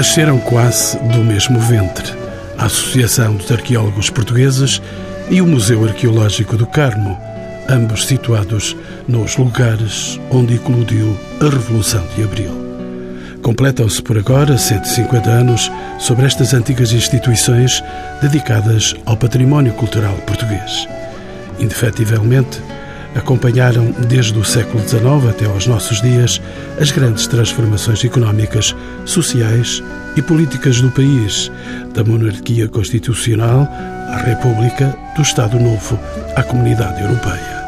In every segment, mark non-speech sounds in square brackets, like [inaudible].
nasceram quase do mesmo ventre. A Associação dos Arqueólogos Portugueses e o Museu Arqueológico do Carmo, ambos situados nos lugares onde eclodiu a Revolução de Abril. Completam-se por agora 150 anos sobre estas antigas instituições dedicadas ao património cultural português. Indefetivelmente, acompanharam desde o século XIX até aos nossos dias as grandes transformações económicas, sociais e políticas do país, da monarquia constitucional à República, do Estado Novo à Comunidade Europeia.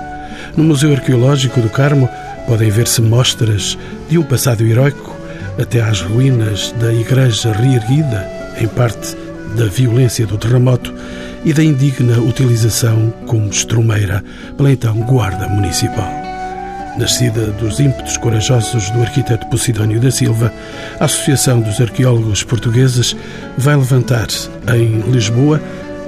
No Museu Arqueológico do Carmo podem ver-se mostras de um passado heroico até às ruínas da igreja reerguida, em parte da violência do terremoto e da indigna utilização como estrumeira pela então Guarda Municipal. Nascida dos ímpetos corajosos do arquiteto Posidónio da Silva, a Associação dos Arqueólogos Portugueses vai levantar, em Lisboa,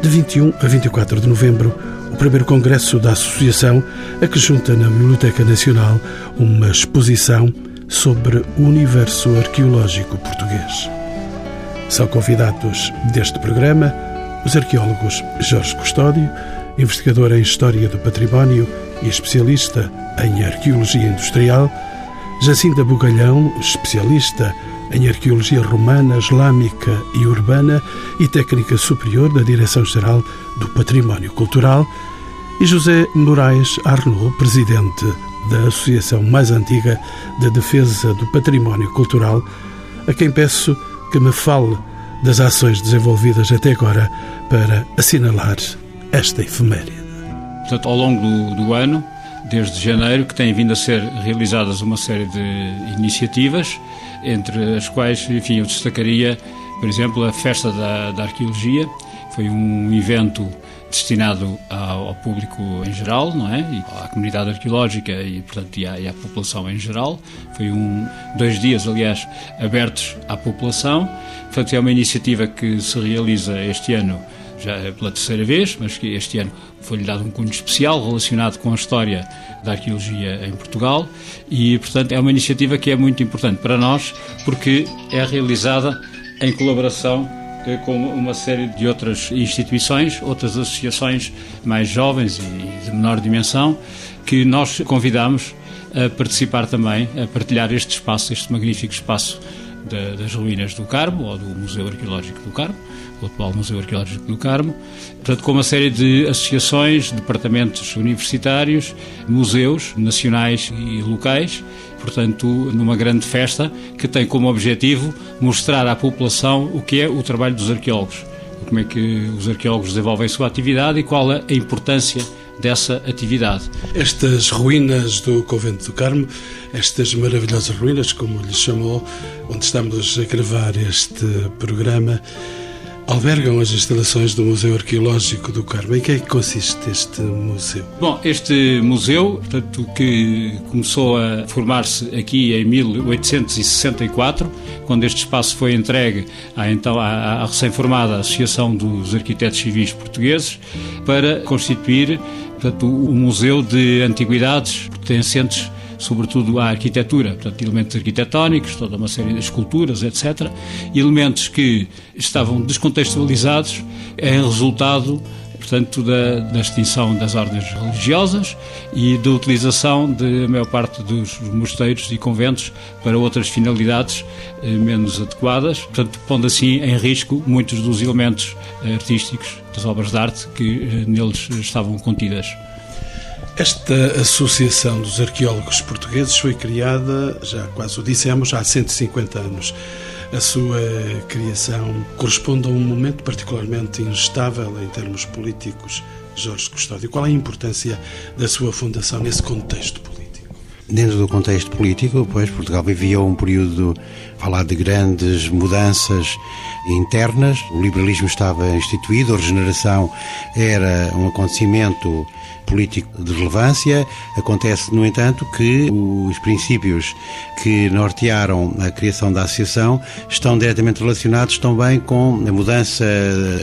de 21 a 24 de novembro, o primeiro congresso da Associação, a que junta na Biblioteca Nacional uma exposição sobre o universo arqueológico português. São convidados deste programa os arqueólogos Jorge Custódio, investigador em História do Património e especialista em Arqueologia Industrial, Jacinta Bugalhão, especialista em Arqueologia Romana, Islâmica e Urbana e técnica superior da Direção-Geral do Património Cultural, e José Moraes Arnaud, presidente da associação mais antiga de defesa do património cultural, a quem peço que me fale das ações desenvolvidas até agora para assinalar esta efeméride. Portanto, ao longo do, do ano, desde janeiro, que têm vindo a ser realizadas uma série de iniciativas, entre as quais, enfim, eu destacaria, por exemplo, a Festa da, da Arqueologia, foi um evento destinado ao, público em geral, não é? E à comunidade arqueológica e, portanto, e à, e à, população em geral. Foi um, dois dias, aliás, abertos à população. Portanto, é uma iniciativa que se realiza este ano já pela terceira vez, mas que este ano foi-lhe dado um cunho especial relacionado com a história da arqueologia em Portugal e, portanto, é uma iniciativa que é muito importante para nós porque é realizada em colaboração com uma série de outras instituições, outras associações mais jovens e de menor dimensão, que nós convidamos a participar também, a partilhar este espaço, este magnífico espaço das ruínas do Carmo, ou do Museu Arqueológico do Carmo, o atual Museu Arqueológico do Carmo, portanto, com uma série de associações, departamentos universitários, museus nacionais e locais, portanto, numa grande festa que tem como objetivo mostrar à população o que é o trabalho dos arqueólogos, como é que os arqueólogos desenvolvem a sua atividade e qual a importância dessa atividade. Estas ruínas do Convento do Carmo, estas maravilhosas ruínas, como lhe chamou, onde estamos a gravar este programa, albergam as instalações do Museu Arqueológico do Carmo. Em que é que consiste este museu? Bom, este museu, portanto, que começou a formar-se aqui em 1864, quando este espaço foi entregue à, então, à, à recém-formada Associação dos Arquitetos Civis Portugueses, para constituir portanto, o Museu de Antiguidades pertencentes sobretudo à arquitetura, portanto, elementos arquitetónicos, toda uma série de esculturas, etc. Elementos que estavam descontextualizados em resultado portanto, da, da, extinção das ordens religiosas e da utilização de a maior parte dos mosteiros e conventos para outras finalidades eh, menos adequadas, portanto, pondo assim em risco muitos dos elementos artísticos das obras de arte que eh, neles estavam contidas. Esta Associação dos Arqueólogos Portugueses foi criada, já quase o dissemos, há 150 anos. A sua criação corresponde a um momento particularmente instável em termos políticos. Jorge Custódio, qual é a importância da sua fundação nesse contexto político? Dentro do contexto político, pois, Portugal vivia um período, falar de grandes mudanças internas, o liberalismo estava instituído, a regeneração era um acontecimento político de relevância. Acontece, no entanto, que os princípios que nortearam a criação da associação estão diretamente relacionados também com a mudança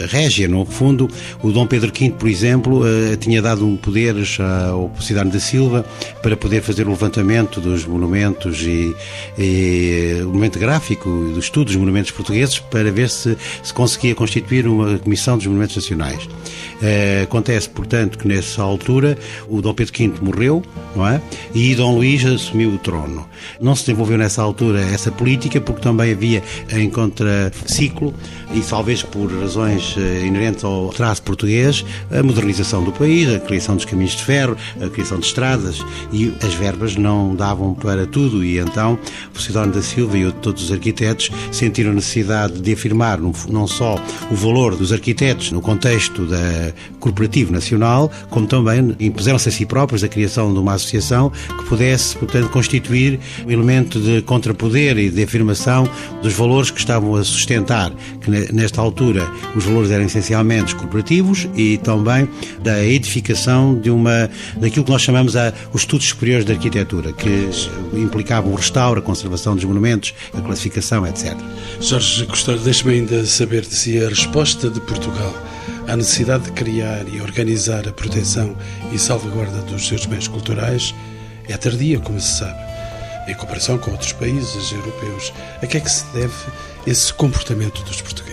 régia. No fundo, o Dom Pedro V, por exemplo, eh, tinha dado um poderes ao Posidónio da Silva para poder fazer o levantamento dos monumentos e, e o monumento cartográfico do estudo dos monumentos portugueses para ver se se conseguia constituir uma comissão dos monumentos nacionais. Uh, acontece, portanto, que nessa altura o Dom Pedro V morreu, não é? E Dom Luís assumiu o trono. Não se desenvolveu nessa altura essa política porque também havia em contraciclo e talvez por razões uh, inerentes ao traço português, a modernização do país, a criação dos caminhos de ferro, a criação de estradas e as verbas não davam para tudo e então o Cidónio da Silva e todos os arquitetos sentiram necessidade de afirmar não só o valor dos arquitetos no contexto da corporativo nacional, como também impuseram-se a si próprios a criação de uma associação que pudesse, portanto, constituir um elemento de contrapoder e de afirmação dos valores que estavam a sustentar, que nesta altura os valores eram essencialmente corporativos e também da edificação de uma daquilo que nós chamamos a, os estudos superiores de arquitetura, que implicavam o restauro, a conservação dos monumentos, a classificação, etc. Jorge Custódio, deixe-me ainda saber si a resposta de Portugal à necessidade de criar e organizar a proteção e salvaguarda dos seus bens culturais é tardia, como se sabe, em comparação com outros países europeus. A que é que se deve esse comportamento dos portugueses?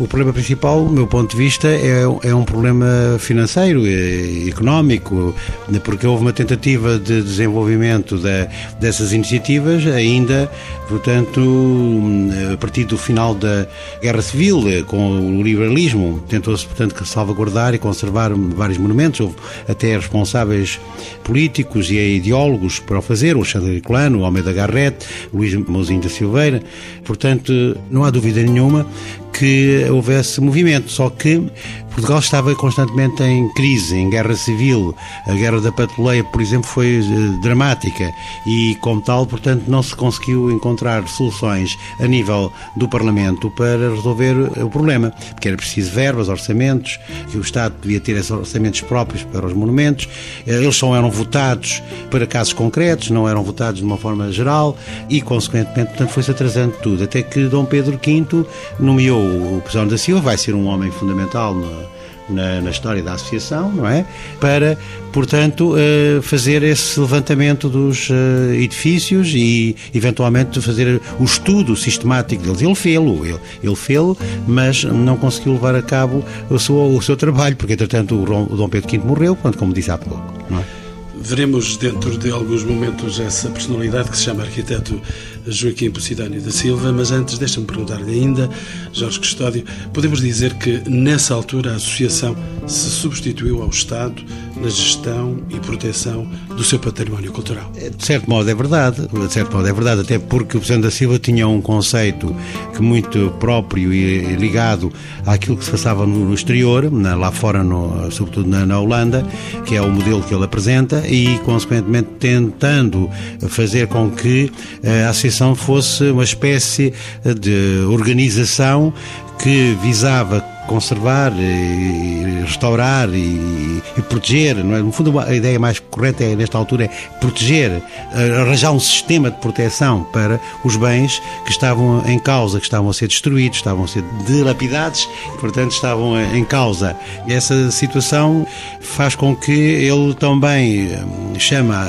O problema principal, do meu ponto de vista, é, é um problema financeiro e económico, porque houve uma tentativa de desenvolvimento de, dessas iniciativas ainda, portanto, a partir do final da Guerra Civil, com o liberalismo, tentou-se, portanto, salvaguardar e conservar vários monumentos, houve até responsáveis políticos e ideólogos para o fazer, o Alexandre Herculano, o Almeida Garrett, Luís Mouzinho da Silveira, portanto, não há dúvida nenhuma que houvesse movimento, só que Portugal estava constantemente em crise, em guerra civil. A guerra da Patuleia, por exemplo, foi uh, dramática e, como tal, portanto, não se conseguiu encontrar soluções a nível do Parlamento para resolver o problema, porque era preciso verbas, orçamentos, que o Estado devia ter esses orçamentos próprios para os monumentos. Uh, eles só eram votados para casos concretos, não eram votados de uma forma geral e, consequentemente, portanto, foi-se atrasando tudo, até que Dom Pedro V nomeou o Presidente da Silva, vai ser um homem fundamental no, na, na, história da associação, não é? Para, portanto, uh, fazer esse levantamento dos uh, edifícios e, eventualmente, fazer o estudo sistemático deles. Ele fê-lo, ele, ele fê-lo, mas não conseguiu levar a cabo o seu, o seu trabalho, porque, entretanto, o, Dom Pedro V morreu, quando, como disse há pouco, não é? Veremos dentro de alguns momentos essa personalidade que se chama arquiteto Joaquim Posidónio da Silva, mas antes deixa-me perguntar-lhe ainda, Jorge Custódio, podemos dizer que nessa altura a associação se substituiu ao Estado na gestão e proteção do seu património cultural? De certo modo é verdade, de certo modo é verdade, até porque o Presidente da Silva tinha um conceito que muito próprio e ligado àquilo que se passava no, exterior, lá fora, no, sobretudo na, na Holanda, que é o modelo que ele apresenta, e consequentemente tentando fazer com que eh, a associação fosse uma espécie de organização que visava conservar, e restaurar e, e, proteger. É? No fundo, a ideia mais correta é, nesta altura é proteger, arranjar um sistema de proteção para os bens que estavam em causa, que estavam a ser destruídos, estavam a ser dilapidados e, portanto, estavam em causa. E essa situação faz com que ele também hum, chama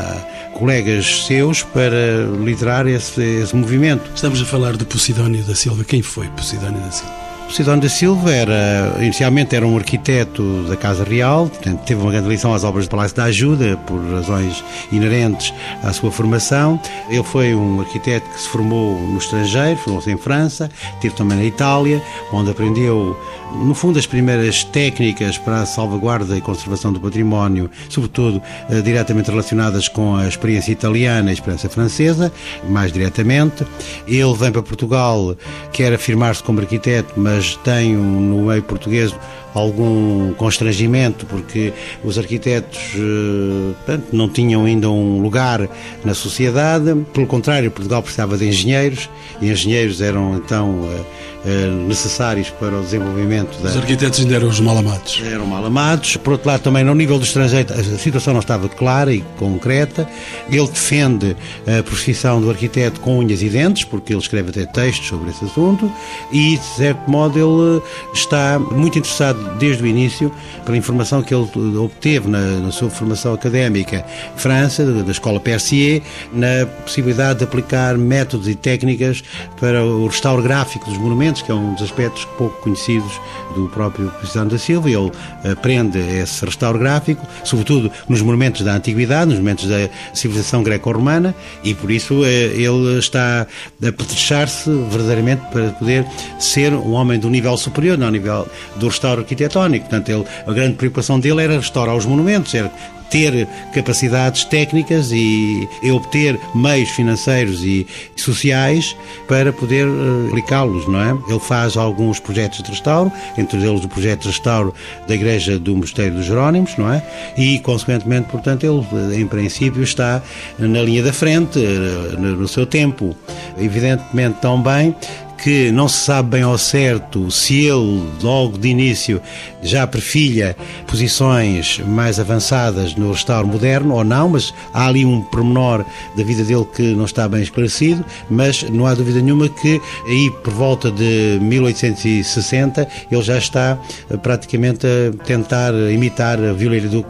colegas seus para liderar esse, esse movimento. Estamos a falar de Posidónio da Silva. Quem foi Posidónio da Silva? Posidónio da Silva era, inicialmente era um arquiteto da Casa Real, portanto, teve uma grande ligação às obras do Palácio da Ajuda, por razões inerentes à sua formação. Ele foi um arquiteto que se formou no estrangeiro, formou-se em França, teve também na Itália, onde aprendeu no fundo, as primeiras técnicas para a salvaguarda e conservação do património, sobretudo eh, diretamente relacionadas com a experiência italiana e a experiência francesa, mais diretamente. Ele vem para Portugal, quer afirmar-se como arquiteto, mas tem um, no meio português algum constrangimento porque os arquitetos eh, portanto, não tinham ainda um lugar na sociedade. Pelo contrário, Portugal precisava de engenheiros e engenheiros eram então eh, eh, necessários para o desenvolvimento da... Os arquitetos ainda eram os mal amados. Eram mal amados. Por outro lado, também no nível do estrangeiro, a situação não estava clara e concreta. Ele defende a profissão do arquiteto com unhas e dentes, porque ele escreve até textos sobre esse assunto, e, de certo modo, ele está muito interessado desde o início, pela informação que ele obteve na, na sua formação académica França, da Escola Percier, na possibilidade de aplicar métodos e técnicas para o restauro gráfico dos monumentos, que é um dos aspectos pouco conhecidos do próprio Cristiano da Silva. Ele aprende esse restauro gráfico, sobretudo nos monumentos da Antiguidade, nos monumentos da civilização greco-romana, e por isso eh, ele está a petrechar-se verdadeiramente para poder ser um homem do nível superior, não ao nível do restauro arquitetónico. Portanto, ele, a grande preocupação dele era restaurar os monumentos, era ter capacidades técnicas e obter meios financeiros e sociais para poder eh, aplicá-los, não é? Ele faz alguns projetos de restauro, entre eles o projeto de restauro da Igreja do Mosteiro dos Jerónimos, não é? E, consequentemente, portanto, ele, em princípio, está na linha da frente, eh, no seu tempo. Evidentemente, também que não se sabe bem ao certo se ele, logo de início, já perfilha posições mais avançadas no restauro moderno ou não, mas há ali um pormenor da vida dele que não está bem esclarecido, mas não há dúvida nenhuma que aí por volta de 1860 ele já está eh, praticamente a tentar imitar a Viollet-le-Duc,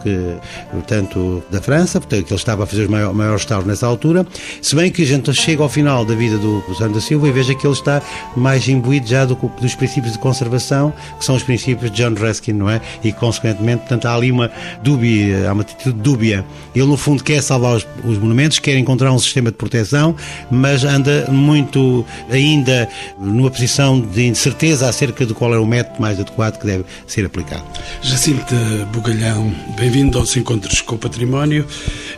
portanto, da França, portanto, que ele estava a fazer o maior, maior nessa altura, se bem que a gente chega ao final da vida do Santos da Silva e veja que ele está mais imbuído já do, dos princípios de conservação, que são os princípios de John Ruskin, não é? E, consequentemente, portanto, há ali uma dúbia, há uma atitude dúbia. Ele, no fundo, quer salvar os, os monumentos, quer encontrar um sistema de proteção, mas anda muito ainda numa posição de incerteza acerca de qual é o método mais adequado que deve ser aplicado. Jacinta Bugalhão, bem-vindo aos Encontros com o Património,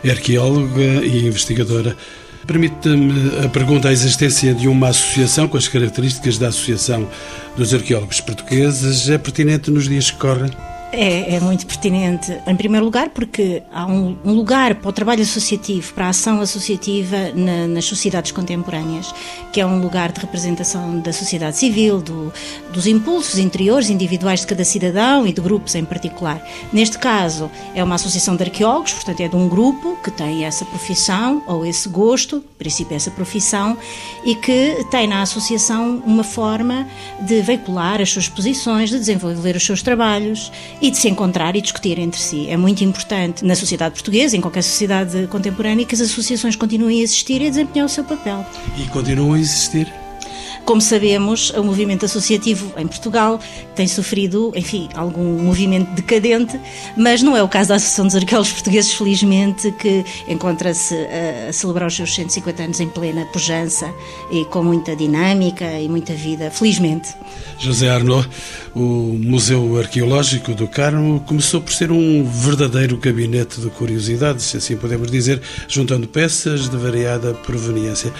é arqueóloga e investigadora Permite-me a pergunta: a existência de uma associação com as características da Associação dos Arqueólogos Portugueses é pertinente nos dias que correm? É, é, muito pertinente, em primeiro lugar, porque há um, um lugar para o trabalho associativo, para a ação associativa na, nas sociedades contemporâneas, que é um lugar de representação da sociedade civil, do, dos impulsos interiores individuais de cada cidadão e de grupos em particular. Neste caso, é uma associação de arqueólogos, portanto, é de um grupo que tem essa profissão ou esse gosto, em princípio, essa profissão, e que tem na associação uma forma de veicular as suas posições, de desenvolver os seus trabalhos e de se encontrar e discutir entre si. É muito importante na sociedade portuguesa, em qualquer sociedade contemporânea, que as associações continuem a existir e a desempenhar o seu papel. E continuam a existir? Como sabemos, o movimento associativo em Portugal tem sofrido, enfim, algum movimento decadente, mas não é o caso da Associação dos Arqueólogos Portugueses, felizmente, que encontra-se a celebrar os seus 150 anos em plena pujança e com muita dinâmica e muita vida, felizmente. José Arnaud, o Museu Arqueológico do Carmo começou por ser um verdadeiro gabinete de curiosidades, se assim podemos dizer, juntando peças de variada proveniência.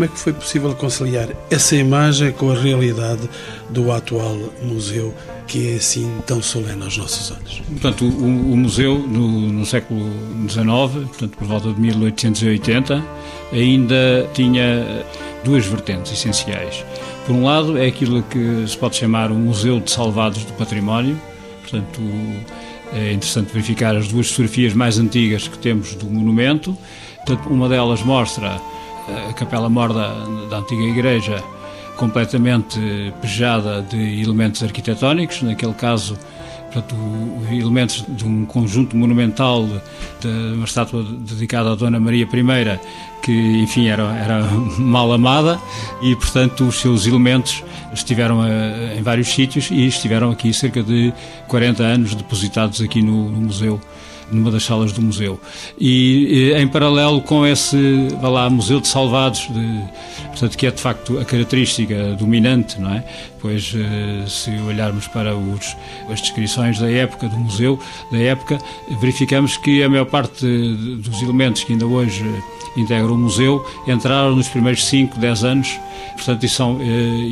Como é que foi possível conciliar essa imagem com a realidade do atual museu, que é assim tão solene aos nossos olhos? Portanto, o, o museu no, no, século XIX, portanto, por volta de 1880, ainda tinha duas vertentes essenciais. Por um lado, é aquilo que se pode chamar um museu de salvados do património, portanto, é interessante verificar as duas fotografias mais antigas que temos do monumento. Portanto, uma delas mostra a Capela Morda da antiga igreja completamente pejada de elementos arquitetónicos, naquele caso portanto, elementos de um conjunto monumental de uma estátua dedicada à Dona Maria I, que, enfim, era, era mal amada. E, portanto, os seus elementos estiveram a, eh, em vários sítios e estiveram aqui cerca de 40 anos depositados aqui no, no museu numa das salas do museu. E, em paralelo com esse, vá lá, Museu de Salvados, de, portanto, que é de facto a característica dominante, não é? Pois, eh, se olharmos para os, as descrições da época do museu, da época, verificamos que a maior parte dos elementos que ainda hoje integram o museu entraram nos primeiros 5, 10 anos. Portanto, isso são eh,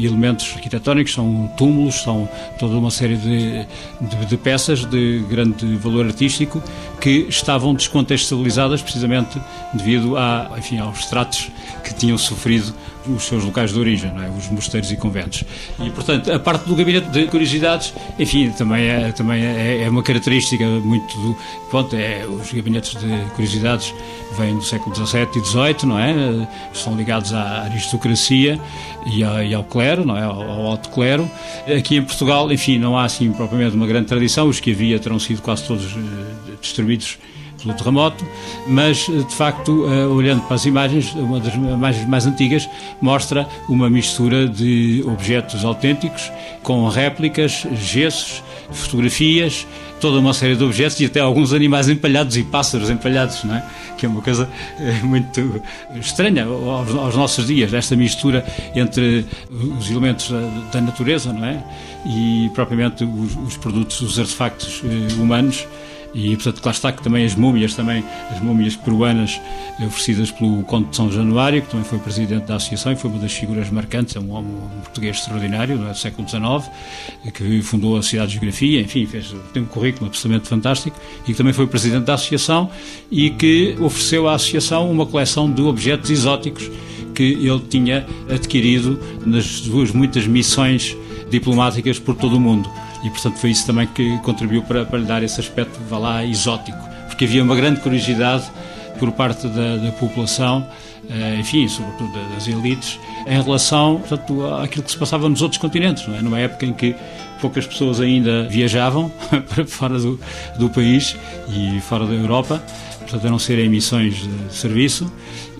elementos arquitetónicos, são túmulos, são toda uma série de, de, de, peças de grande valor artístico que estavam descontextualizadas precisamente devido a, enfim, aos tratos que tinham sofrido os seus locais de origem, é? os mosteiros e conventos. E, portanto, a parte do gabinete de curiosidades, enfim, também é, também é, é uma característica muito do. Pronto, é, os gabinetes de curiosidades vêm do século XVII e XVIII, não é? São ligados à aristocracia e, e ao clero, não é? Ao, alto clero. Aqui em Portugal, enfim, não há assim propriamente uma grande tradição, os que havia terão sido quase todos uh, destruídos pelo terremoto, mas de facto, eh, olhando para as imagens, uma das imagens mais antigas mostra uma mistura de objetos autênticos com réplicas, gessos, fotografias, toda uma série de objetos e até alguns animais empalhados e pássaros empalhados, não é? Que é uma coisa eh, muito estranha aos, aos nossos dias, esta mistura entre os elementos da, da natureza, não é? E propriamente os, os produtos, os artefactos eh, humanos e portanto lá está que também as múmias também as múmias peruanas oferecidas pelo Conde de São Januário que também foi presidente da associação e foi uma das figuras marcantes é um homem um português extraordinário do século XIX que fundou a cidade de geografia enfim fez tem um currículo absolutamente fantástico e que também foi presidente da associação e que ofereceu à associação uma coleção de objetos exóticos que ele tinha adquirido nas suas muitas missões diplomáticas por todo o mundo e portanto foi isso também que contribuiu para, para lhe dar esse aspecto, vá lá, exótico, porque havia uma grande curiosidade por parte da, da população, eh, enfim, sobretudo das elites, em relação portanto, àquilo que se passava nos outros continentes, não é? numa época em que poucas pessoas ainda viajavam [laughs] para fora do, do país e fora da Europa, portanto, a não ser emissões de serviço,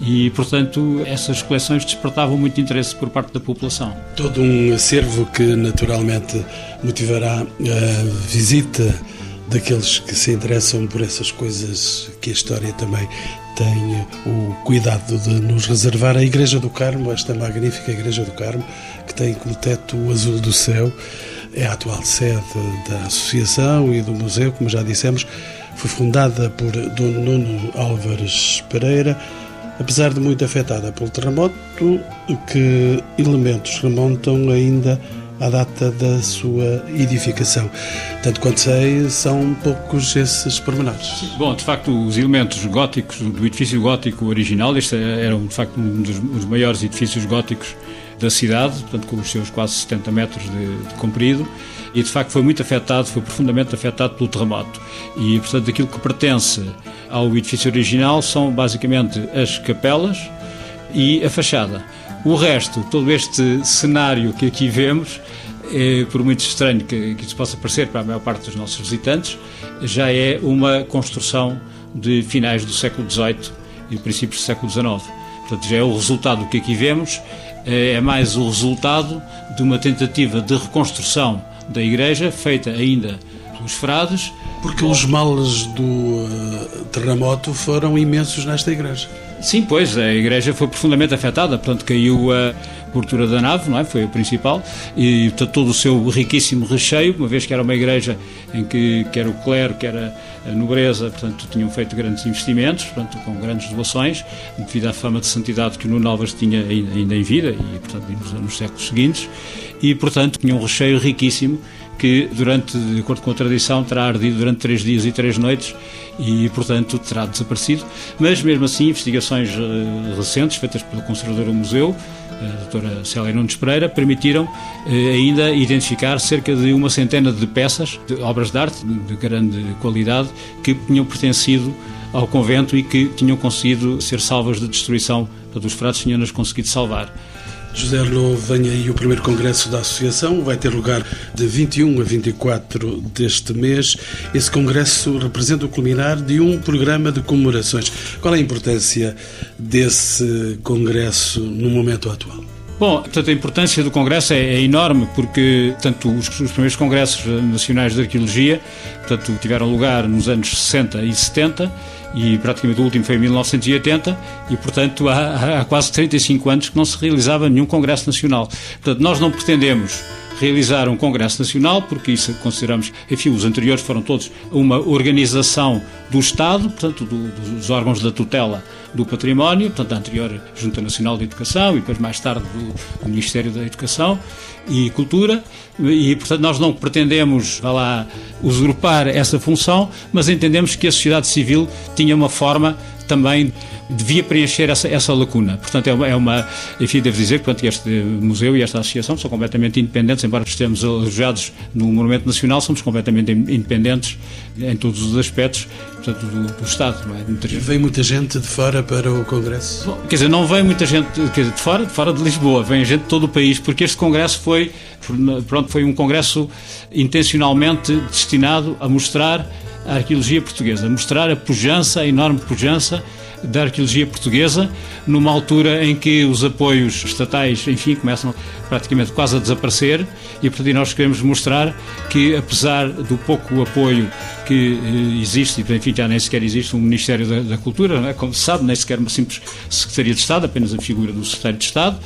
e, portanto, essas coleções despertavam muito interesse por parte da população. Todo um acervo que, naturalmente, motivará a visita daqueles que se interessam por essas coisas que a história também tem o cuidado de nos reservar. A Igreja do Carmo, esta magnífica Igreja do Carmo, que tem como teto o azul do céu, é a atual sede da Associação e do Museu, como já dissemos, foi fundada por Dom Nuno Álvares Pereira, apesar de muito afetada pelo terremoto, que elementos remontam ainda à data da sua edificação. Tanto quanto sei, são poucos esses pormenores. Bom, de facto, os elementos góticos do edifício gótico original, este era de facto um dos maiores edifícios góticos da cidade, portanto, com os seus quase 70 metros de, de comprido, e de facto foi muito afetado, foi profundamente afetado pelo terremoto. E, portanto, aquilo que pertence ao edifício original são basicamente as capelas e a fachada. O resto, todo este cenário que aqui vemos, é, por muito estranho que, que isso possa parecer para a maior parte dos nossos visitantes, já é uma construção de finais do século XVIII e princípios do século XIX. Portanto, já é o resultado que aqui vemos, é, é mais o resultado de uma tentativa de reconstrução da igreja, feita ainda pelos frades. Porque os males do uh, terremoto foram imensos nesta igreja. Sim, pois, a igreja foi profundamente afetada, portanto caiu a cobertura da nave, não é? Foi a principal, e todo o seu riquíssimo recheio, uma vez que era uma igreja em que quer o clero, quer a nobreza, portanto, tinham feito grandes investimentos, portanto, com grandes doações, devido à fama de santidade que o Nuno Alves tinha ainda em vida, e, portanto, nos séculos seguintes, e, portanto, tinha um recheio riquíssimo que, durante, de acordo com a tradição, terá ardido durante três dias e três noites e, portanto, terá desaparecido. Mas, mesmo assim, investigações uh, recentes, feitas pelo conservador do museu, a doutora Célia Nunes Pereira, permitiram eh, ainda identificar cerca de uma centena de peças, de obras de arte de grande qualidade, que tinham pertencido ao convento e que tinham conseguido ser salvas de destruição. Portanto, os frades tinham-nas conseguido salvar. José Lô, vem aí o primeiro congresso da Associação, vai ter lugar de 21 a 24 deste mês. Esse congresso representa o culminar de um programa de comemorações. Qual é a importância desse congresso no momento atual? Bom, portanto, a importância do Congresso é, é enorme, porque tanto os, os, primeiros Congressos Nacionais de Arqueologia portanto, tiveram lugar nos anos 60 e 70 e praticamente o último foi em 1980 e, portanto, há, há quase 35 anos que não se realizava nenhum Congresso Nacional. Portanto, nós não pretendemos realizar um Congresso Nacional, porque isso consideramos, enfim, os anteriores foram todos uma organização do Estado, portanto, do, dos órgãos da tutela do património, portanto, a anterior Junta Nacional de Educação e depois mais tarde do, do Ministério da Educação e Cultura, e, portanto, nós não pretendemos, vá lá, usurpar essa função, mas entendemos que a sociedade civil tinha uma forma também devia preencher essa, essa lacuna. Portanto, é uma, é uma enfim, devo dizer que este museu e esta associação são completamente independentes, embora estejamos alojados no Monumento Nacional, somos completamente independentes em todos os aspectos portanto, do, do Estado. Não é? muita gente... Vem muita gente de fora para o Congresso? Bom, quer dizer, não vem muita gente dizer, de fora, de fora de Lisboa, vem gente de todo o país, porque este Congresso foi, pronto, foi um Congresso intencionalmente destinado a mostrar a arqueologia portuguesa, a mostrar a pujança, a enorme pujança da arqueologia portuguesa, numa altura em que os apoios estatais, enfim, começam praticamente quase a desaparecer e, portanto, nós queremos mostrar que, apesar do pouco apoio que eh, existe, e enfim, já nem sequer existe um Ministério da, da Cultura, é? como se sabe, nem sequer uma simples Secretaria de Estado, apenas a figura do Secretário de Estado,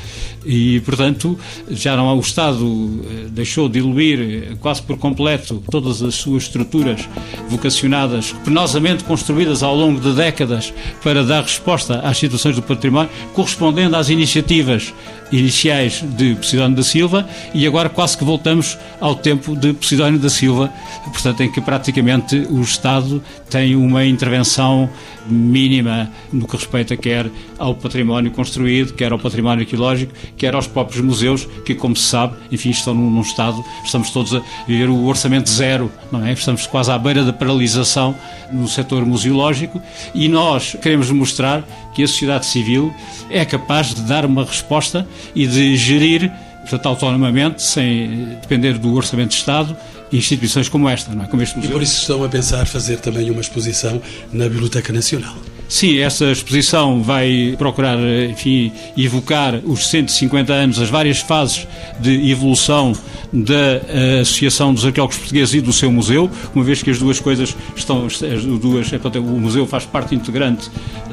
e, portanto, já não há, o Estado eh, deixou de diluir eh, quase por completo todas as suas estruturas vocacionadas, penosamente construídas ao longo de décadas para dar resposta às situações do património, correspondendo às iniciativas iniciais de Posidónio da Silva. E agora quase que voltamos ao tempo de Posidónio da Silva, portanto, em que praticamente o Estado tem uma intervenção mínima no que respeita quer ao património construído, quer ao património arqueológico, quer aos próprios museus, que, como se sabe, enfim, estão num, num estado, estamos todos a viver o orçamento zero, não é? Estamos quase à beira da paralisação no setor museológico e nós queremos mostrar que a sociedade civil é capaz de dar uma resposta e de gerir portanto, autonomamente, sem depender do orçamento de Estado, instituições como esta, não é? como este museu. E por isso estão a pensar fazer também uma exposição na Biblioteca Nacional. Sim, essa exposição vai procurar, enfim, evocar os 150 anos, as várias fases de evolução da eh, Associação dos Arqueólogos Portugueses e do seu museu, uma vez que as duas coisas estão, as duas, é, o museu faz parte integrante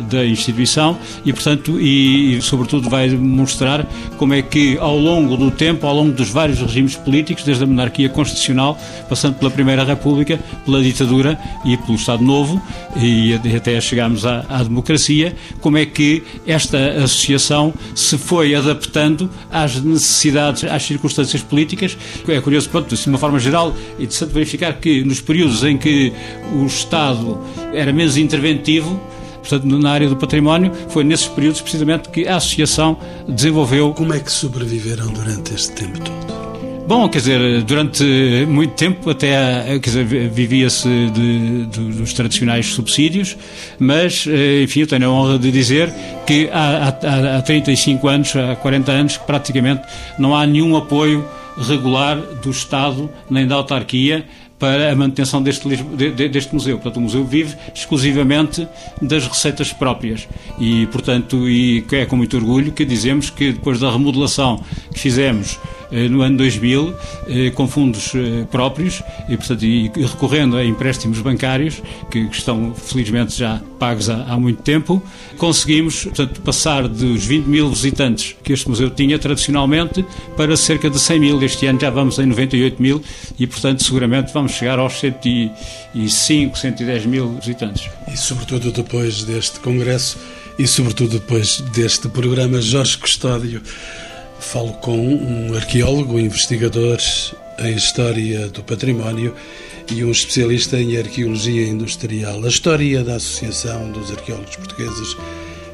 da instituição e, portanto, e, e sobretudo vai mostrar como é que ao longo do tempo, ao longo dos vários regimes políticos, desde a monarquia constitucional, passando pela Primeira República, pela ditadura e pelo Estado Novo e até chegarmos à, à democracia, como é que esta associação se foi adaptando às necessidades, às circunstâncias políticas. É curioso, pronto, de uma forma geral, e de verificar que nos períodos em que o Estado era menos interventivo, portanto, na área do património, foi nesses períodos precisamente que a associação desenvolveu. Como é que sobreviveram durante este tempo todo? Bom, quer dizer, durante muito tempo até vivia-se dos tradicionais subsídios, mas, eh, enfim, eu tenho a honra de dizer que há, há, há 35 anos, há 40 anos, que praticamente não há nenhum apoio regular do Estado nem da autarquia para a manutenção deste, deste museu. Portanto, o museu vive exclusivamente das receitas próprias e, portanto, e é com muito orgulho que dizemos que depois da remodelação que fizemos eh, no ano 2000 eh, com fundos eh, próprios e, portanto, e recorrendo a empréstimos bancários que, estão felizmente já pagos há, há, muito tempo, conseguimos portanto, passar dos 20 mil visitantes que este museu tinha tradicionalmente para cerca de 100 mil. Este ano já vamos em 98 mil e, portanto, seguramente vamos chegar aos 105, 110 mil visitantes. E, sobretudo, depois deste congresso e, sobretudo, depois deste programa, Jorge Custódio Falo com um arqueólogo, investigador em História do Património e um especialista em Arqueologia Industrial. A história da Associação dos Arqueólogos Portugueses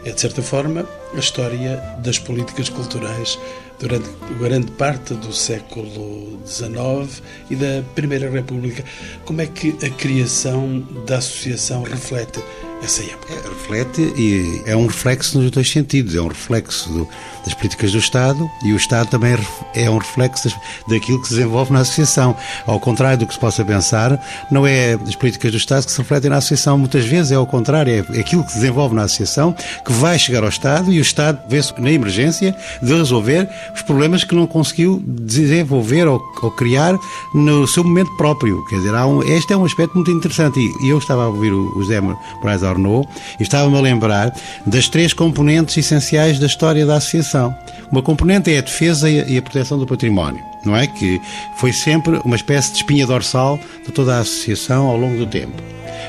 é, de certa forma, a história das políticas culturais durante grande parte do século XIX e da Primeira República. Como é que a criação da associação reflete essa época? É, reflete e é um reflexo nos dois sentidos. É um reflexo do, das políticas do Estado e o Estado também é, é um reflexo daquilo que se desenvolve na associação. Ao contrário do que se possa pensar, não é as políticas do Estado que se refletem na associação. Muitas vezes é ao contrário, é aquilo que se desenvolve na associação que vai chegar ao Estado e o Estado vê-se na emergência de resolver os problemas que não conseguiu desenvolver ou, ou criar no seu momento próprio. Quer dizer, um, este é um aspecto muito interessante. E eu estava a ouvir o, o José Moraes Arnaud e estava-me a lembrar das três componentes essenciais da história da associação. Uma componente é a defesa e a proteção do património, não é? Que foi sempre uma espécie de espinha dorsal de toda a associação ao longo do tempo.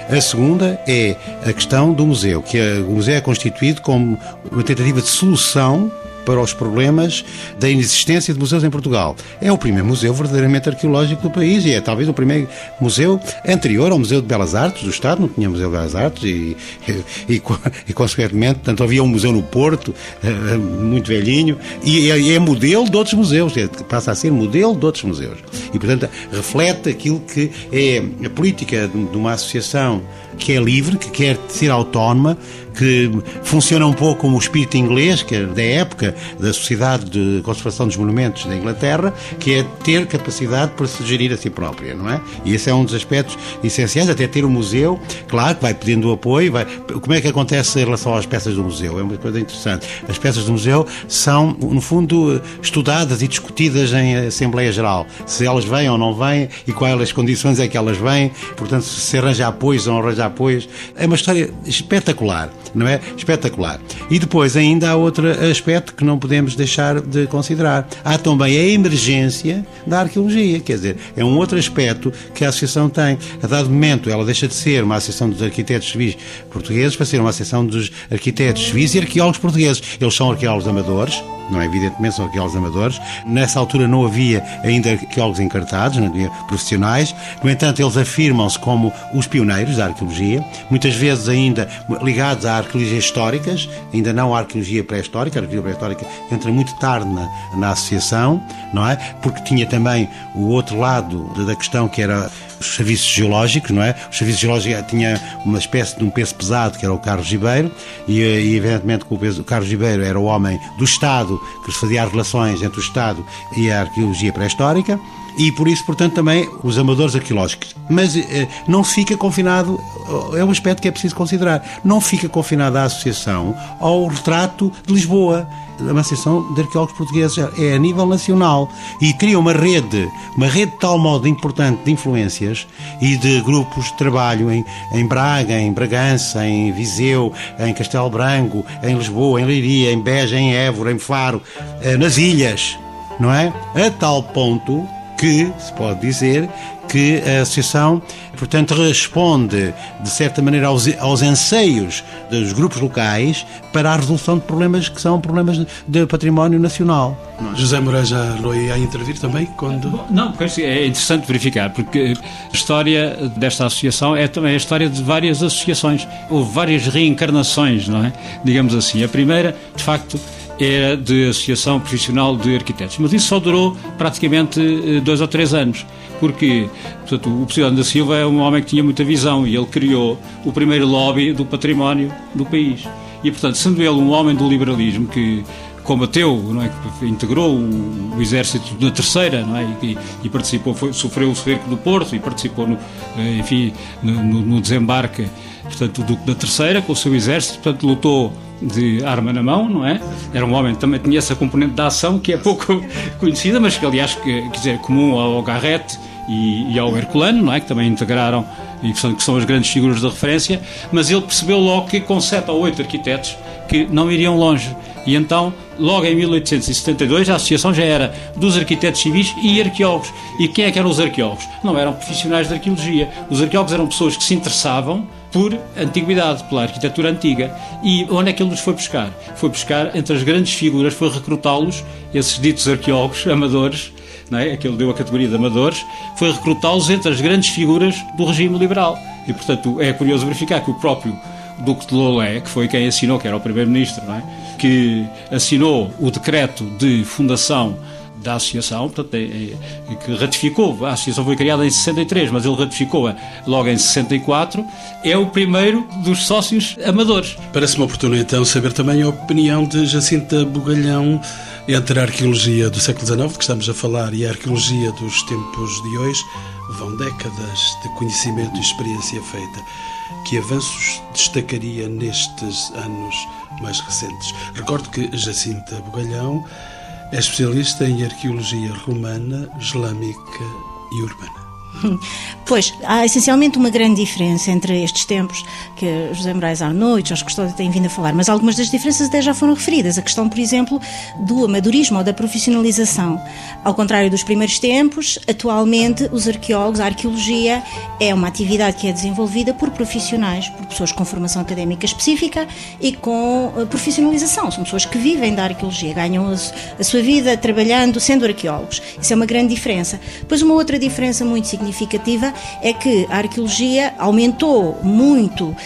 A segunda é a questão do museu, que o museu é constituído como uma tentativa de solução para os problemas da inexistência de museus em Portugal. É o primeiro museu verdadeiramente arqueológico do país e é talvez o primeiro museu anterior ao Museu de Belas Artes do Estado, não tinha Museu de Belas Artes e, [laughs] e, e, e consequentemente, tanto havia um museu no Porto, eh, muito velhinho, e é, é modelo de outros museus, é, passa a ser modelo de outros museus. E, portanto, reflete aquilo que é a política de uma associação que é livre, que quer ser autónoma, que funciona um pouco como o espírito inglês, que é da época da Sociedade de Conservação dos Monumentos da Inglaterra, que é ter capacidade para se gerir a si própria, não é? E esse é um dos aspectos essenciais, até ter um museu, claro que vai pedindo apoio, vai... como é que acontece em relação às peças do museu? É uma coisa interessante. As peças do museu são, no fundo, estudadas e discutidas em Assembleia Geral, se elas vêm ou não vêm e quais as condições é que elas vêm, portanto, se arranja apoios ou não arranja apoios. É uma história espetacular não é? Espetacular. E depois ainda há outro aspecto que não podemos deixar de considerar. Há também a emergência da arqueologia, quer dizer, é um outro aspecto que a Associação tem. A dado momento, ela deixa de ser uma Associação dos Arquitetos Civis Portugueses para ser uma Associação dos Arquitetos Civis e Arqueólogos Portugueses. Eles são arqueólogos amadores, não é? Evidentemente são arqueólogos amadores. Nessa altura não havia ainda arqueólogos encartados, não havia profissionais. No entanto, eles afirmam-se como os pioneiros da arqueologia, muitas vezes ainda ligados à arqueologia históricas, ainda não à arqueologia pré-histórica. A arqueologia pré-histórica entra muito tarde na, na associação, não é? Porque tinha também o outro lado da questão que era os serviços geológicos, não é? Os serviços geológicos tinha uma espécie de um peso pesado que era o Carlos Ribeiro e, e evidentemente que o, peso, o Carlos Ribeiro era o homem do Estado que fazia as relações entre o Estado e a arqueologia pré-histórica e por isso, portanto, também os amadores arqueológicos. Mas eh, não fica confinado, é um aspecto que é preciso considerar, não fica confinado a associação ao retrato de Lisboa uma associação de arqueólogos portugueses é a nível nacional e cria uma rede, uma rede de tal modo importante de influências e de grupos de trabalho em, em Braga, em Bragança, em Viseu, em Castelo Branco, em Lisboa, em Leiria, em Beja, em Évora, em Faro, eh, nas ilhas, não é? A tal ponto que se pode dizer que a associação, portanto, responde de certa maneira aos, aos anseios dos grupos locais para a resolução de problemas que são problemas de património nacional. José Moraes já não ia intervir também quando não porque é interessante verificar porque a história desta associação é também a história de várias associações. Houve várias reencarnações não é? Digamos assim. A primeira de facto era de Associação Profissional de Arquitetos. Mas isso só durou praticamente eh, dois ou três anos, porque portanto, o Presidente da Silva é um homem que tinha muita visão e ele criou o primeiro lobby do património do país. E, portanto, sendo ele um homem do liberalismo que combateu, não é, que integrou o, o exército na terceira, não é, e, e participou, foi, sofreu o cerco do Porto e participou, no, eh, enfim, no, no desembarque, portanto, do Duque da Terceira com o seu exército, portanto, lutou de arma na mão, não é? Era um homem que também tinha essa componente da ação que é pouco [laughs] conhecida, mas que aliás que, quer dizer, comum ao Garrett e, e, ao Herculano, não é? Que também integraram e que são as grandes figuras de referência, mas ele percebeu logo que com sete ou oito arquitetos que não iriam longe. E então, logo em 1872, a associação já era dos arquitetos civis e arqueólogos. E quem é que eram os arqueólogos? Não eram profissionais de arqueologia. Os arqueólogos eram pessoas que se interessavam por antiguidade, pela arquitetura antiga. E onde é que ele nos foi buscar? Foi buscar entre as grandes figuras, foi recrutá-los, esses ditos arqueólogos amadores, não é? que ele deu a categoria de amadores, foi recrutá-los entre as grandes figuras do regime liberal. E, portanto, é curioso verificar que o próprio Duque de Lolé, que foi quem assinou, que era o primeiro-ministro, é? que assinou o decreto de fundação da associação, portanto, é, é, que ratificou, a associação foi criada em 63, mas ele ratificou-a logo em 64, é o primeiro dos sócios amadores. Parece-me oportuno então saber também a opinião de Jacinta Bugalhão entre a arqueologia do século XIX, que estamos a falar, e a arqueologia dos tempos de hoje, vão décadas de conhecimento e experiência feita. Que avanços destacaria nestes anos mais recentes? Recordo que Jacinta Bugalhão é especialista em arqueologia romana, islâmica e urbana. [laughs] Pois, há essencialmente uma grande diferença entre estes tempos que José Moraes Arnaud e Jorge Custódio têm vindo a falar, mas algumas das diferenças até já foram referidas. A questão, por exemplo, do amadorismo ou da profissionalização. Ao contrário dos primeiros tempos, atualmente os arqueólogos, a arqueologia é uma atividade que é desenvolvida por profissionais, por pessoas com formação académica específica e com eh, profissionalização. São pessoas que vivem da arqueologia, ganham a sua vida trabalhando, sendo arqueólogos. Isso é uma grande diferença. Depois, uma outra diferença muito significativa é que a arqueologia aumentou muito, uh,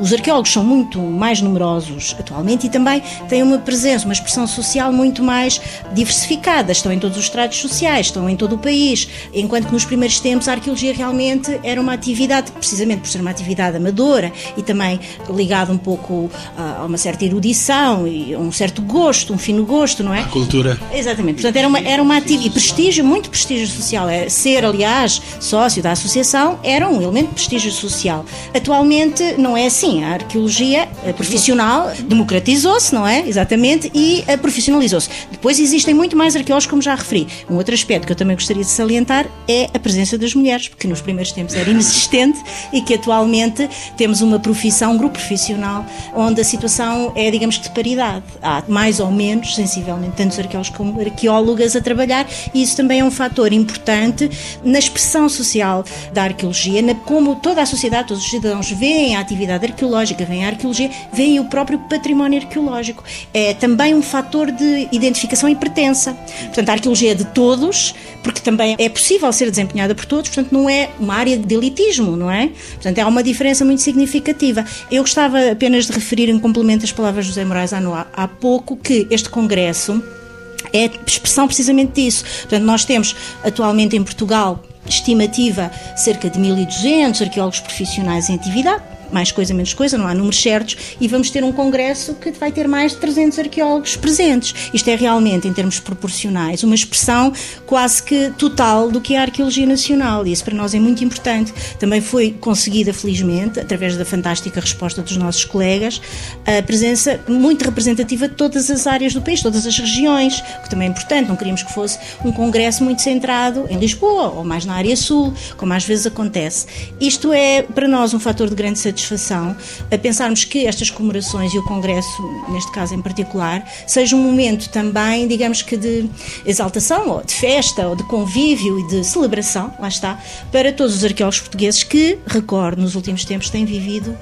os arqueólogos são muito mais numerosos atualmente e também têm uma presença, uma expressão social muito mais diversificada, estão em todos os estratos sociais, estão em todo o país, enquanto que nos primeiros tempos a arqueologia realmente era uma atividade, precisamente por ser uma atividade amadora e também ligada um pouco a uma certa erudição e a um certo gosto, um fino gosto, não é? A cultura. Exatamente, portanto era uma, era uma atividade, e prestígio, muito prestígio social, é ser aliás sócio da associação era um elemento de prestígio social. Atualmente não é assim. A arqueologia profissional democratizou-se, não é? Exatamente, e eh, profissionalizou-se. Depois existem muito mais arqueólogos, como já referi. Um outro aspecto que eu também gostaria de salientar é a presença das mulheres, porque nos primeiros tempos era inexistente [laughs] e que atualmente temos uma profissão, um grupo profissional, onde a situação é, digamos que, de paridade. Há mais ou menos, sensivelmente, tantos arqueólogos como arqueólogas a trabalhar, e isso também é um fator importante na expressão social da arqueologia, como toda a sociedade, todos os cidadãos veem a atividade arqueológica, veem a arqueologia, veem o próprio património arqueológico. É também um fator de identificação e pertença. Portanto, a arqueologia é de todos, porque também é possível ser desempenhada por todos, portanto, não é uma área de elitismo, não é? Portanto, há uma diferença muito significativa. Eu gostava apenas de referir, em complemento às palavras de José Moraes Anoa, há pouco, que este congresso é expressão precisamente disso. Portanto, nós temos atualmente em Portugal estimativa cerca de 1.200 arqueólogos profissionais em atividade mais coisa, menos coisa, não há números certos, e vamos ter um congresso que vai ter mais de 300 arqueólogos presentes. Isto é realmente, em termos proporcionais, uma expressão quase que total do que é a arqueologia nacional, e isso para nós é muito importante. Também foi conseguida, felizmente, através da fantástica resposta dos nossos colegas, a presença muito representativa de todas as áreas do país, todas as regiões, que também é importante. Não queríamos que fosse um congresso muito centrado em Lisboa ou mais na área sul, como às vezes acontece. Isto é, para nós, um fator de grande satisfação satisfação a pensarmos que estas comemorações e o Congresso, neste caso em particular, seja um momento também, digamos que de exaltação, ou de festa, ou de convívio e de celebração, lá está, para todos os arqueólogos portugueses que, recordo, nos últimos tempos têm vivido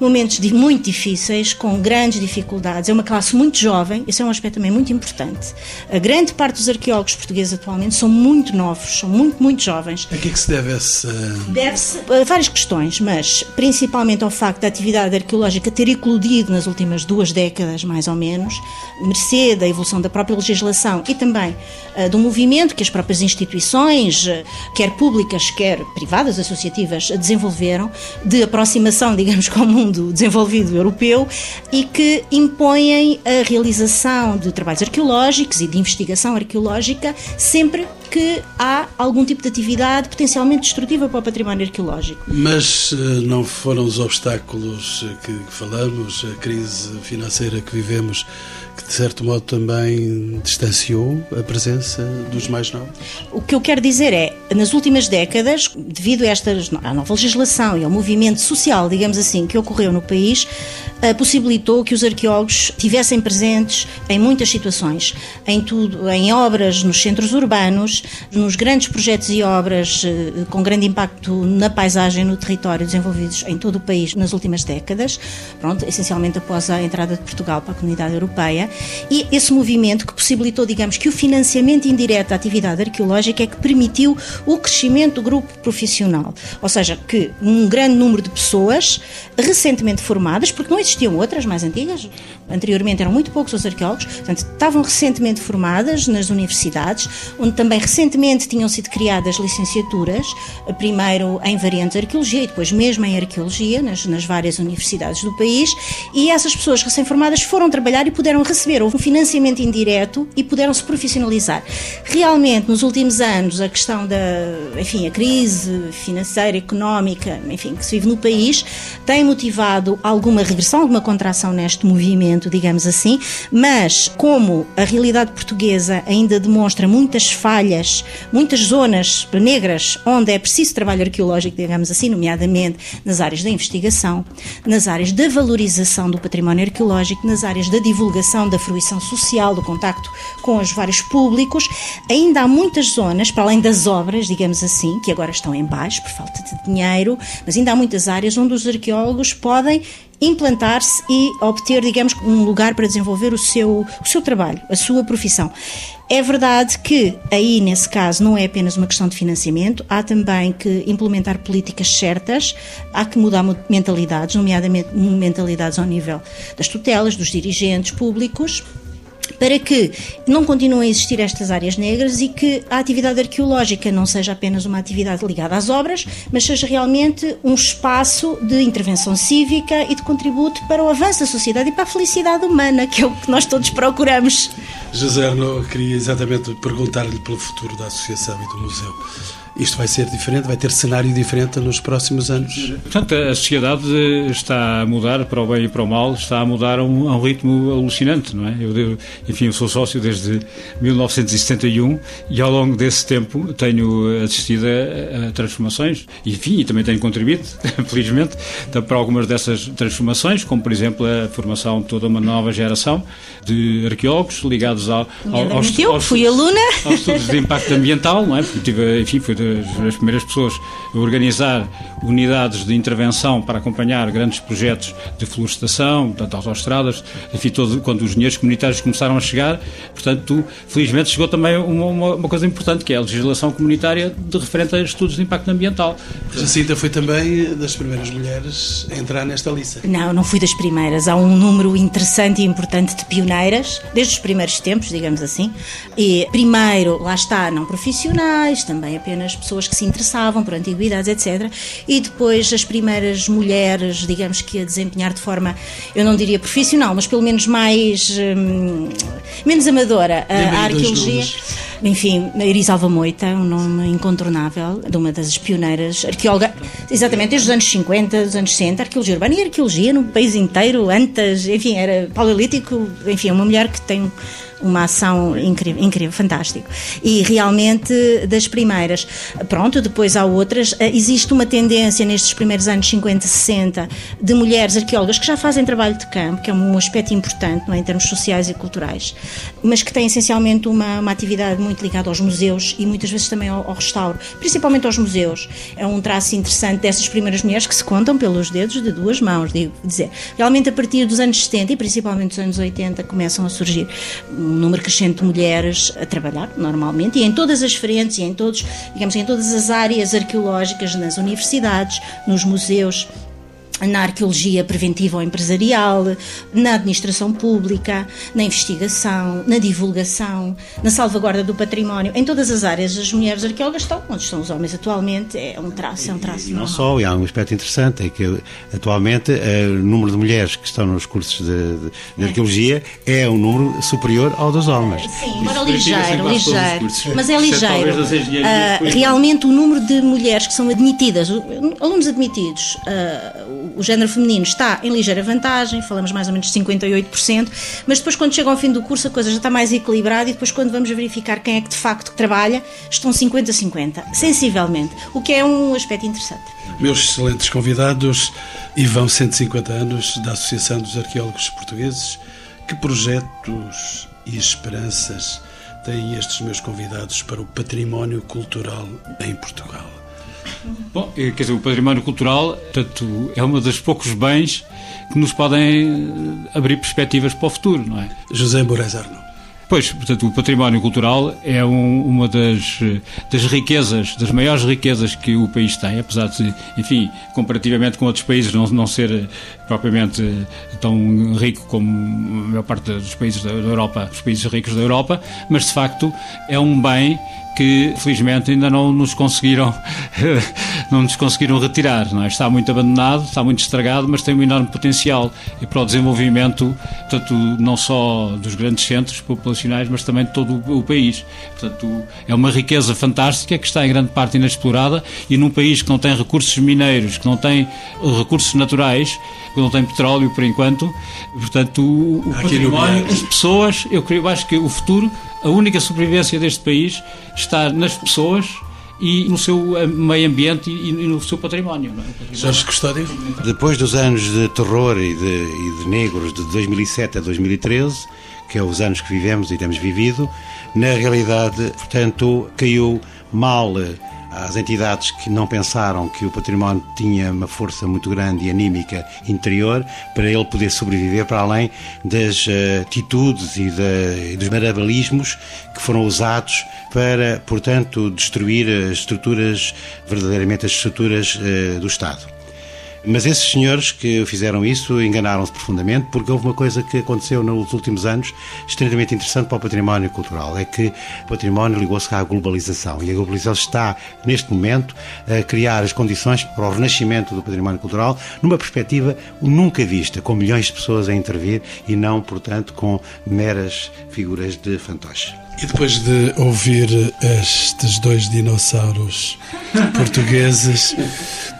momentos muito difíceis, com grandes dificuldades. É uma classe muito jovem, esse é um aspecto também muito importante. A grande parte dos arqueólogos portugueses atualmente são muito novos, são muito, muito jovens. A que é que se deve essa... Deve-se a várias questões, mas principalmente ao facto da atividade arqueológica ter eclodido nas últimas duas décadas, mais ou menos, mercê da evolução da própria legislação e também uh, do movimento que as próprias instituições, uh, quer públicas, quer privadas, associativas, desenvolveram, de aproximação, [laughs] digamos, com o mundo desenvolvido europeu e que impõem a realização de trabalhos arqueológicos e de investigação arqueológica sempre que há algum tipo de atividade potencialmente destrutiva para o património arqueológico. Mas uh, não foram os obstáculos que falamos, a crise financeira que vivemos, que de certo modo também distanciou a presença dos mais novos? O que eu quero dizer é, nas últimas décadas, devido a esta à nova legislação e ao movimento social, digamos assim, que ocorreu no país, uh, possibilitou que os arqueólogos tivessem presentes em muitas situações, em tudo, em obras nos centros urbanos, nos grandes projetos e obras uh, com grande impacto na paisagem, no território, desenvolvidos em todo o país nas últimas décadas, pronto, essencialmente após a entrada de Portugal para a Comunidade Europeia, e esse movimento que possibilitou, digamos, que o financiamento indireto da atividade arqueológica é que permitiu o crescimento do grupo profissional, ou seja, que um grande número de pessoas recentemente formadas, porque não existiam outras mais antigas, anteriormente eram muito poucos os arqueólogos, portanto, estavam recentemente formadas nas universidades, onde também recentemente tinham sido criadas licenciaturas, primeiro em variantes de arqueologia e depois mesmo em arqueologia, nas, nas várias universidades do país, e essas pessoas recém-formadas foram trabalhar e puderam receber um financiamento indireto e puderam se profissionalizar. Realmente, nos últimos anos, a questão da, enfim, a crise financeira, económica, enfim, que se vive no país, tem motivado alguma regressão, alguma contração neste movimento, digamos assim, mas como a realidade portuguesa ainda demonstra muitas falhas muitas zonas negras onde é preciso trabalho arqueológico, digamos assim, nomeadamente nas áreas da investigação, nas áreas da valorização do património arqueológico, nas áreas da divulgação, da fruição social, do contacto com os vários públicos. Ainda há muitas zonas, para além das obras, digamos assim, que agora estão em baixo por falta de dinheiro, mas ainda há muitas áreas onde os arqueólogos podem implantar-se e obter, digamos, um lugar para desenvolver o seu, o seu trabalho, a sua profissão. É verdade que aí, nesse caso, não é apenas uma questão de financiamento, há também que implementar políticas certas, há que mudar mentalidades, nomeadamente mentalidades ao nível das tutelas, dos dirigentes públicos, para que não continuem a existir estas áreas negras e que a atividade arqueológica não seja apenas uma atividade ligada às obras, mas seja realmente um espaço de intervenção cívica e de contributo para o avanço da sociedade e para a felicidade humana, que é o que nós todos procuramos. José Arnaud, queria exatamente perguntar-lhe pelo futuro da associação e do museu. Isto vai ser diferente, vai ter cenário diferente nos próximos anos. Portanto, a sociedade está a mudar para o bem e para o mal, está a mudar a um, a um ritmo alucinante, não é? Eu, enfim, eu sou sócio desde 1971 e ao longo desse tempo tenho assistido a, a transformações, e, enfim, e também tenho contribuído, [laughs] felizmente, para algumas dessas transformações, como por exemplo a formação de toda uma nova geração de arqueólogos ligados ao, ao, aos, eu, aos, fui aluna. aos estudos de impacto ambiental, não é? Porque tive, enfim, fui das primeiras pessoas a organizar unidades de intervenção para acompanhar grandes projetos de florestação, de autoestradas, enfim, todo, quando os engenheiros comunitários começaram a chegar. Portanto, felizmente chegou também uma, uma, uma, coisa importante, que é a legislação comunitária de referente a estudos de impacto ambiental. Jacinta foi também das primeiras mulheres a entrar nesta lista. Não, não fui das primeiras. Há um número interessante e importante de pioneiras, desde os primeiros tempos, digamos assim. E primeiro, lá está, não profissionais, também apenas as pessoas que se interessavam por antiguidades, etc. E depois as primeiras mulheres, digamos que a desempenhar de forma, eu não diria profissional, mas pelo menos mais. Hum, menos amadora a, a arqueologia. Enfim, Iris Alva Moita, um nome incontornável, de uma das pioneiras arqueóloga, exatamente desde os anos 50, dos anos 60, arqueologia urbana e arqueologia no país inteiro, antes, enfim, era paleolítico, enfim, é uma mulher que tem uma ação incrível, incrível, fantástico. E realmente das primeiras. Pronto, depois há outras. Eh, existe uma tendência nestes primeiros anos 50, 60 de mulheres arqueólogas que já fazem trabalho de campo, que é um aspecto importante não é, em termos sociais e culturais, mas que têm essencialmente uma, uma atividade muito ligada aos museus e muitas vezes também ao, ao restauro, principalmente aos museus. É um traço interessante dessas primeiras mulheres que se contam pelos dedos de duas mãos, digo dizer. Realmente a partir dos anos 70 e principalmente dos anos 80 começam a surgir número crescente de mulheres a trabalhar normalmente e em todas as frentes e em todos, digamos, em todas as áreas arqueológicas, nas universidades, nos museus na arqueologia preventiva ou empresarial, na administração pública, na investigação, na divulgação, na salvaguarda do património, em todas as áreas as mulheres arqueólogas estão onde estão os homens atualmente, é um traço, é um traço. E, não só, e há um aspecto interessante, é que atualmente eh, o número de mulheres que estão nos cursos de, de, de arqueologia é um número superior ao dos homens. Sim, embora ligeiro, ligeiro, mas é ligeiro. Uh, realmente o número de mulheres que são admitidas, alunos admitidos, uh, o género feminino está em ligeira vantagem, falamos mais ou menos de 58%, mas depois quando chega ao fim do curso a coisa já está mais equilibrada e depois quando vamos verificar quem é que de facto trabalha, estão 50-50, sensivelmente, o que é um aspecto interessante. Meus excelentes convidados, e vão 150 anos da Associação dos Arqueólogos Portugueses, que projetos e esperanças têm estes meus convidados para o património cultural em Portugal? Bom, eh, quer dizer, o património cultural, tanto é um dos poucos bens que nos podem eh, abrir perspectivas para o futuro, não é? José Moraes Arno. Pois, portanto, o património cultural é um, uma das, eh, das riquezas, das maiores riquezas que o país tem, apesar de, enfim, comparativamente com outros países, não, não ser propriamente tão rico como a maior parte dos países da Europa, os países ricos da Europa, mas de facto é um bem que felizmente ainda não nos conseguiram [laughs] não nos conseguiram retirar. Não é? Está muito abandonado, está muito estragado, mas tem um enorme potencial para o desenvolvimento, tanto não só dos grandes centros populacionais, mas também de todo o, o país. Portanto, é uma riqueza fantástica que está em grande parte inexplorada e num país que não tem recursos mineiros, que não tem recursos naturais, que não tem petróleo por enquanto, portanto, o, o património, as pessoas, eu, eu acho que o futuro, a única sobrevivência deste país está nas pessoas e no seu eh, meio ambiente e no seu património. Não é? Jorge Custódio? Depois dos anos de terror e de, e de negros de 2007 a 2013, que é os anos que vivemos e temos vivido, na realidade, portanto, caiu mal às entidades que não pensaram que o património tinha uma força muito grande e anímica interior para ele poder sobreviver para além das uh, atitudes e, e dos marabalismos que foram usados para, portanto, destruir as estruturas, verdadeiramente as estruturas uh, do Estado. Mas esses senhores que fizeram isso enganaram-se profundamente, porque houve uma coisa que aconteceu nos últimos anos extremamente interessante para o património cultural: é que o património ligou-se à globalização e a globalização está, neste momento, a criar as condições para o renascimento do património cultural numa perspectiva nunca vista, com milhões de pessoas a intervir e não, portanto, com meras figuras de fantoche. E depois de ouvir estes dois dinossauros portugueses,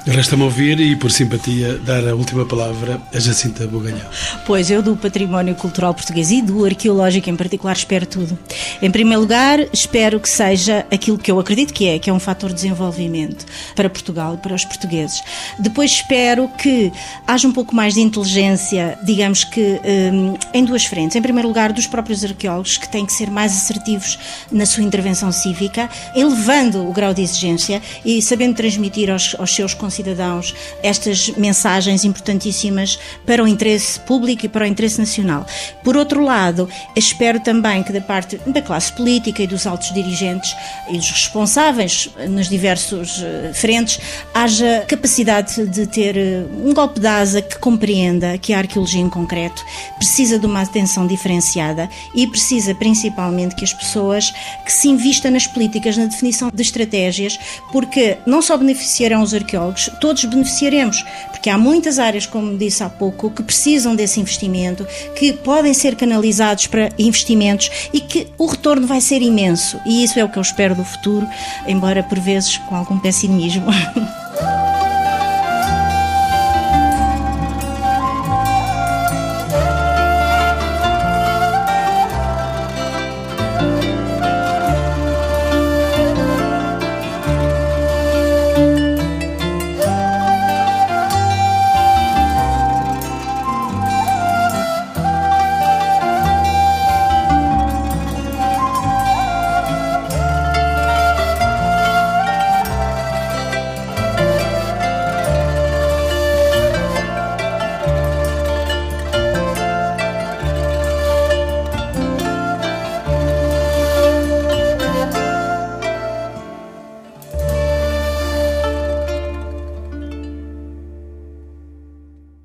resta-me ouvir e, por simpatia, dar a última palavra a Jacinta Buganhão. Pois, eu do património cultural português e do arqueológico em particular espero tudo. Em primeiro lugar, espero que seja aquilo que eu acredito que é, que é um fator de desenvolvimento para Portugal e para os portugueses. Depois espero que haja um pouco mais de inteligência, digamos que um, em duas frentes. Em primeiro lugar, dos próprios arqueólogos, que têm que ser mais assertivos na sua intervenção cívica, elevando o grau de exigência e sabendo transmitir aos, aos seus concidadãos estas mensagens importantíssimas para o interesse público e para o interesse nacional. Por outro lado, espero também que da parte da classe política e dos altos dirigentes e dos responsáveis nos diversos eh, frentes haja capacidade de ter eh, um golpe de asa que compreenda que a arqueologia em concreto precisa de uma atenção diferenciada e precisa principalmente que as pessoas que se invista nas políticas, na definição de estratégias, porque não só beneficiarão os arqueólogos, todos beneficiaremos, porque há muitas áreas, como disse há pouco, que precisam desse investimento, que podem ser canalizados para investimentos e que o retorno vai ser imenso. E isso é o que eu espero do futuro, embora por vezes com algum pessimismo. [laughs]